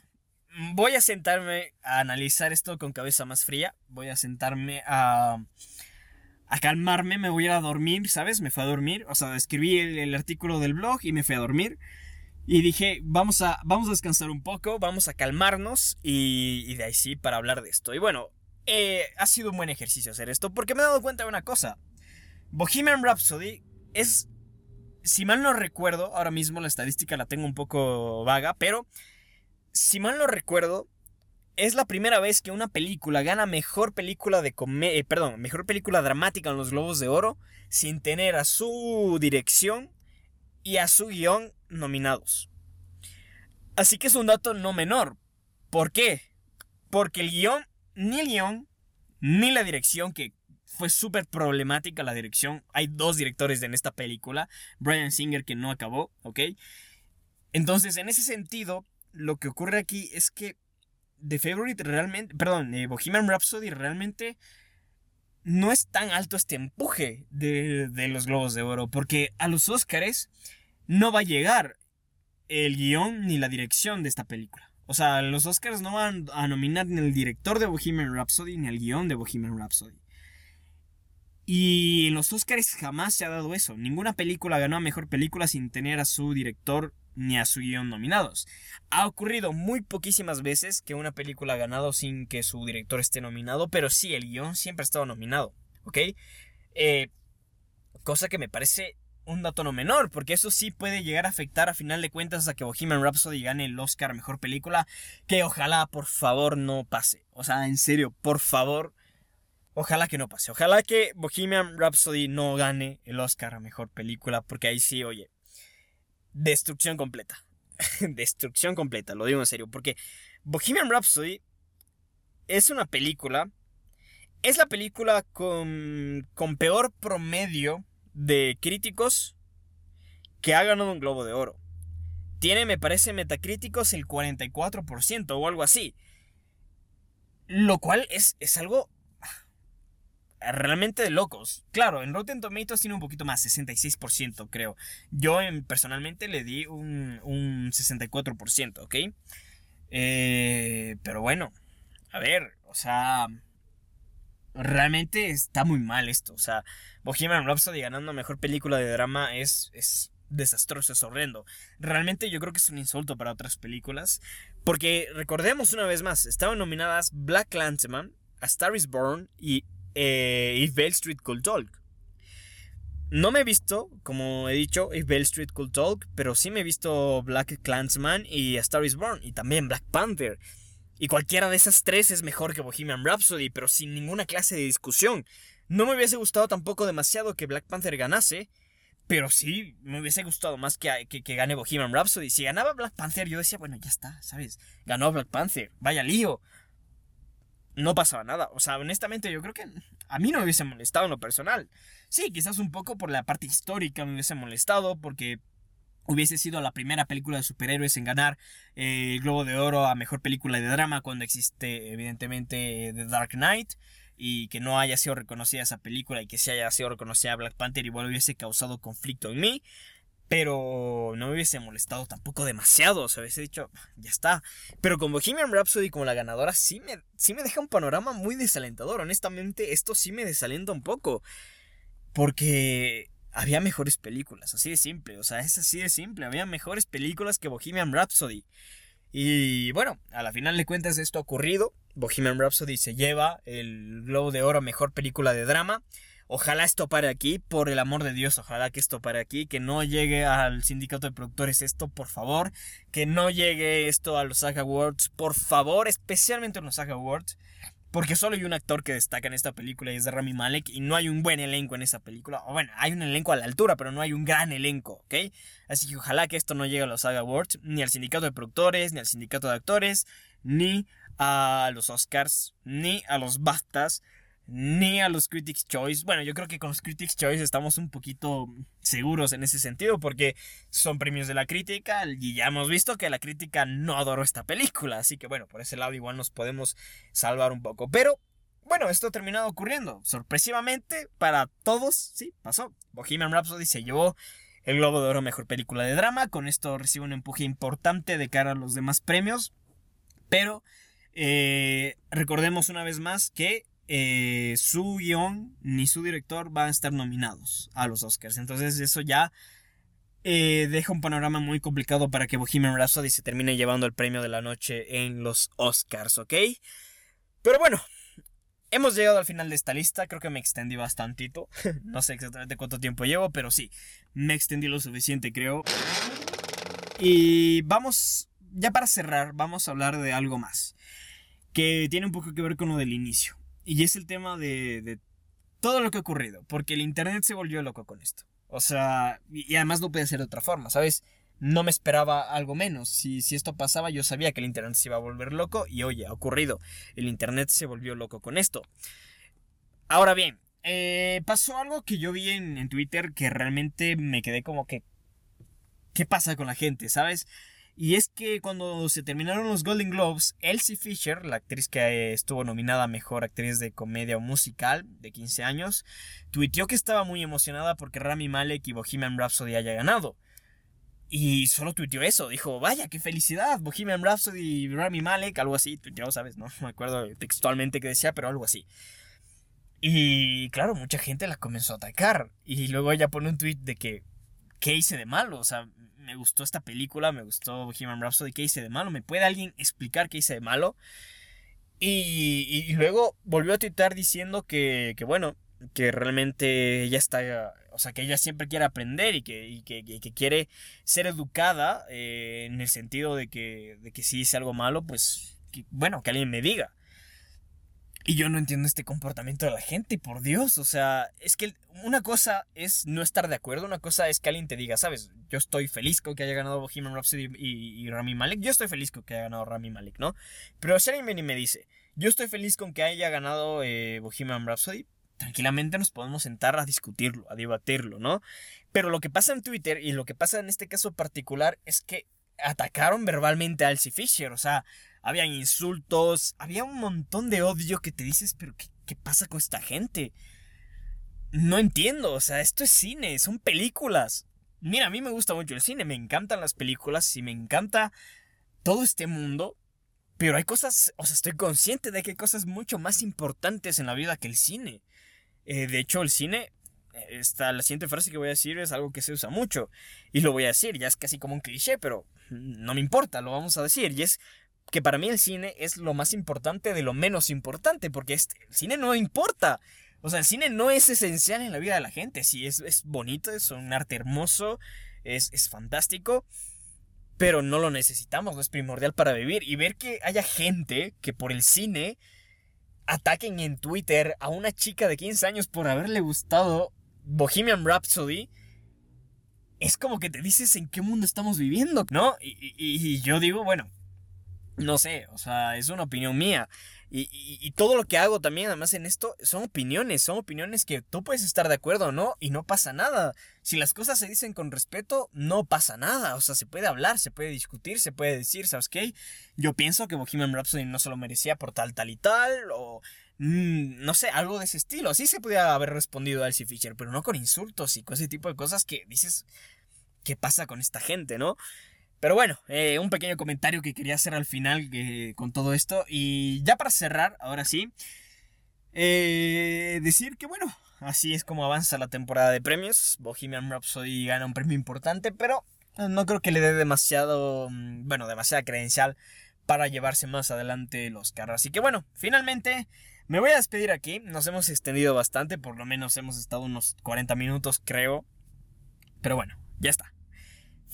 voy a sentarme a analizar esto con cabeza más fría. Voy a sentarme a, a calmarme. Me voy a ir a dormir, ¿sabes? Me fui a dormir. O sea, escribí el, artículo del blog y me fui a dormir. Y dije, vamos a, vamos a descansar un poco, vamos a calmarnos y, y de ahí sí para hablar de esto. Y bueno, eh, ha sido un buen ejercicio hacer esto porque me he dado cuenta de una cosa. Bohemian Rhapsody es, si mal no recuerdo, ahora mismo la estadística la tengo un poco vaga, pero si mal no recuerdo, es la primera vez que una película gana mejor película de eh, perdón, mejor película dramática en los Globos de Oro sin tener a su dirección y a su guion nominados. Así que es un dato no menor. ¿Por qué? Porque el guion, ni el guion, ni la dirección, que fue súper problemática la dirección. Hay dos directores en esta película. Brian Singer que no acabó, ¿ok? Entonces, en ese sentido, lo que ocurre aquí es que The Favorite realmente, perdón, eh, Bohemian Rhapsody realmente no es tan alto este empuje de, de los Globos de Oro, porque a los Oscars no va a llegar el guion ni la dirección de esta película. O sea, los Oscars no van a nominar ni al director de Bohemian Rhapsody ni al guion de Bohemian Rhapsody. Y en los Oscars jamás se ha dado eso. Ninguna película ganó a mejor película sin tener a su director ni a su guion nominados. Ha ocurrido muy poquísimas veces que una película ha ganado sin que su director esté nominado, pero sí, el guion siempre ha estado nominado, ¿ok? Eh, cosa que me parece un dato no menor, porque eso sí puede llegar a afectar a final de cuentas a que Bohemian Rhapsody gane el Oscar a Mejor Película, que ojalá por favor no pase. O sea, en serio, por favor, ojalá que no pase. Ojalá que Bohemian Rhapsody no gane el Oscar a Mejor Película, porque ahí sí, oye, destrucción completa. destrucción completa, lo digo en serio, porque Bohemian Rhapsody es una película, es la película con, con peor promedio de críticos que ha ganado un Globo de Oro. Tiene, me parece, Metacríticos el 44% o algo así. Lo cual es, es algo realmente de locos. Claro, en Rotten Tomatoes tiene un poquito más, 66% creo. Yo personalmente le di un, un 64%, ¿ok? Eh, pero bueno, a ver, o sea, realmente está muy mal esto. O sea, Bohemian Rhapsody ganando mejor película de drama es, es desastroso, es horrendo. Realmente yo creo que es un insulto para otras películas. Porque recordemos una vez más, estaban nominadas Black Clansman, A Star is Born y eh, Bell Street Could Talk. No me he visto, como he dicho, If Bell Street Could Talk, pero sí me he visto Black Clansman y Star is Born y también Black Panther. Y cualquiera de esas tres es mejor que Bohemian Rhapsody, pero sin ninguna clase de discusión. No me hubiese gustado tampoco demasiado que Black Panther ganase, pero sí me hubiese gustado más que, que, que, gane Bohemian Rhapsody. Si ganaba Black Panther, yo decía, bueno, ya está, ¿sabes? Ganó Black Panther, vaya lío no pasaba nada. O sea, honestamente yo creo que a mí no me hubiese molestado en lo personal. Sí, quizás un poco por la parte histórica me hubiese molestado porque hubiese sido la primera película de superhéroes en ganar eh, el Globo de Oro a Mejor Película de Drama cuando existe evidentemente The Dark Knight y que no haya sido reconocida esa película y que se haya sido reconocida Black Panther igual hubiese causado conflicto en mí. Pero no me hubiese molestado tampoco demasiado. O sea, hubiese dicho, ya está. Pero con Bohemian Rhapsody como la ganadora, sí me, sí me deja un panorama muy desalentador. Honestamente, esto sí me desalenta un poco. Porque había mejores películas, así de simple. O sea, es así de simple. Había mejores películas que Bohemian Rhapsody. Y bueno, a la final de cuentas esto ha ocurrido. Bohemian Rhapsody se lleva el Globo de Oro Mejor Película de Drama. Ojalá esto pare aquí, por el amor de Dios, ojalá que esto pare aquí, que no llegue al sindicato de productores esto, por favor, que no llegue esto a los SAG Awards, por favor, especialmente en los SAG Awards, porque solo hay un actor que destaca en esta película y es de Rami Malek y no hay un buen elenco en esa película, o bueno, hay un elenco a la altura, pero no hay un gran elenco, ¿ok? Así que ojalá que esto no llegue a los SAG Awards, ni al sindicato de productores, ni al sindicato de actores, ni a los Oscars, ni a los BAFTAs, ni a los Critics Choice. Bueno, yo creo que con los Critics Choice estamos un poquito seguros en ese sentido porque son premios de la crítica y ya hemos visto que la crítica no adoró esta película, así que bueno, por ese lado igual nos podemos salvar un poco. Pero bueno, esto ha terminado ocurriendo. Sorpresivamente para todos, sí, pasó. Bohemian Rhapsody se llevó el Globo de Oro Mejor Película de Drama. Con esto recibe un empuje importante de cara a los demás premios. Pero eh, recordemos una vez más que eh, su guion ni su director van a estar nominados a los Oscars. Entonces eso ya eh, deja un panorama muy complicado para que Bohemian Rhapsody se termine llevando el premio de la noche en los Oscars, ¿ok? Pero bueno, hemos llegado al final de esta lista. Creo que me extendí bastantito. no sé exactamente cuánto tiempo llevo, pero sí, me extendí lo suficiente, creo. Y vamos, ya para cerrar, vamos a hablar de algo más. Que tiene un poco que ver con lo del inicio. Y es el tema de, todo lo que ha ocurrido, porque el Internet se volvió loco con esto. O sea, y, además no puede ser de otra forma, ¿sabes? No me esperaba algo menos. Si, si esto pasaba, yo sabía que el Internet se iba a volver loco y oye, ha ocurrido. El Internet se volvió loco con esto. Ahora bien, eh, pasó algo que yo vi en, en Twitter que realmente me quedé como que... ¿Qué pasa con la gente, sabes? Y es que cuando se terminaron los Golden Globes, Elsie Fisher, la actriz que estuvo nominada Mejor Actriz de Comedia o Musical de 15 años, tuiteó que estaba muy emocionada porque Rami Malek y Bohemian Rhapsody haya ganado. Y solo tuiteó eso, dijo, vaya, qué felicidad, Bohemian Rhapsody y Rami Malek, algo así, tuiteó, ¿sabes? No me acuerdo textualmente qué decía, pero algo así. Y claro, mucha gente la comenzó a atacar. Y luego ella pone un tweet de que, ¿qué hice de malo? O sea, me gustó esta película, me gustó Bohemian Rhapsody, ¿qué hice de malo? ¿Me puede alguien explicar qué hice de malo? Y, luego volvió a tuitar diciendo que, que, bueno, que realmente ella está, o sea, que ella siempre quiere aprender y que, que, quiere ser educada eh, en el sentido de que, de que si hice algo malo, pues, bueno, que alguien me diga. Y yo no entiendo este comportamiento de la gente, por Dios. O sea, es que una cosa es no estar de acuerdo, una cosa es que alguien te diga, sabes, yo estoy feliz con que haya ganado Bohemian Rhapsody y, Rami Malek. Yo estoy feliz con que haya ganado Rami Malek, ¿no? Pero si alguien y me dice, yo estoy feliz con que haya ganado eh, Bohemian Rhapsody, tranquilamente nos podemos sentar a discutirlo, a debatirlo, ¿no? Pero lo que pasa en Twitter y lo que pasa en este caso particular es que atacaron verbalmente a Elsie Fisher, o sea, habían insultos, había un montón de odio que te dices, pero ¿qué, qué pasa con esta gente? No entiendo, o sea, esto es cine, son películas. Mira, a mí me gusta mucho el cine, me encantan las películas y me encanta todo este mundo, pero hay cosas, o sea, estoy consciente de que hay cosas mucho más importantes en la vida que el cine. Eh, de hecho, el cine, esta, la siguiente frase que voy a decir es algo que se usa mucho, y lo voy a decir, ya es casi como un cliché, pero no me importa, lo vamos a decir, y es que para mí el cine es lo más importante de lo menos importante, porque este, el cine no importa. O sea, el cine no es esencial en la vida de la gente. Sí, es, es bonito, es un arte hermoso, es, es fantástico, pero no lo necesitamos, no es primordial para vivir. Y ver que haya gente que por el cine ataquen en Twitter a una chica de 15 años por haberle gustado Bohemian Rhapsody, es como que te dices en qué mundo estamos viviendo, ¿no? Y, y, y yo digo, bueno, no sé, o sea, es una opinión mía. Y, todo lo que hago también, además en esto, son opiniones, son opiniones que tú puedes estar de acuerdo o no, y no pasa nada. Si las cosas se dicen con respeto, no pasa nada. O sea, se puede hablar, se puede discutir, se puede decir, ¿sabes qué? Yo pienso que Bohemian Rhapsody no se lo merecía por tal, tal y tal, o mm, no sé, algo de ese estilo. Así se podía haber respondido a Elsie Fisher, pero no con insultos y con ese tipo de cosas que dices, ¿qué pasa con esta gente, no? Pero bueno, eh, un pequeño comentario que quería hacer al final eh, con todo esto. Y ya para cerrar, ahora sí, eh, decir que bueno, así es como avanza la temporada de premios. Bohemian Rhapsody gana un premio importante, pero no creo que le dé demasiado, mm, bueno, demasiada credencial para llevarse más adelante los carros. Así que bueno, finalmente me voy a despedir aquí. Nos hemos extendido bastante, por lo menos hemos estado unos 40 minutos, creo. Pero bueno, ya está.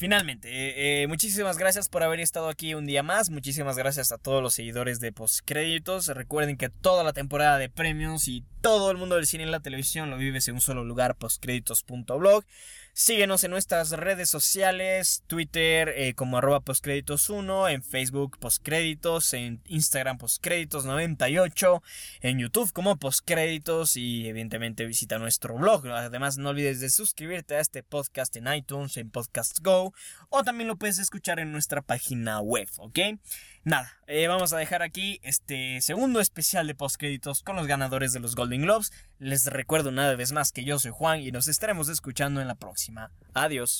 Finalmente, eh, eh, muchísimas gracias por haber estado aquí un día más. Muchísimas gracias a todos los seguidores de Postcréditos. Recuerden que toda la temporada de premios y todo el mundo del cine y la televisión lo vives en un solo lugar, postcréditos.blog. Síguenos en nuestras redes sociales, Twitter eh, como arroba postcréditos1, en Facebook postcréditos, en Instagram postcréditos98, en YouTube como postcréditos y evidentemente visita nuestro blog. Además no olvides de suscribirte a este podcast en iTunes, en Podcast Go o también lo puedes escuchar en nuestra página web, ¿ok? Nada, eh, vamos a dejar aquí este segundo especial de postcréditos con los ganadores de los Golden Globes. Les recuerdo una vez más que yo soy Juan y nos estaremos escuchando en la próxima. Adiós.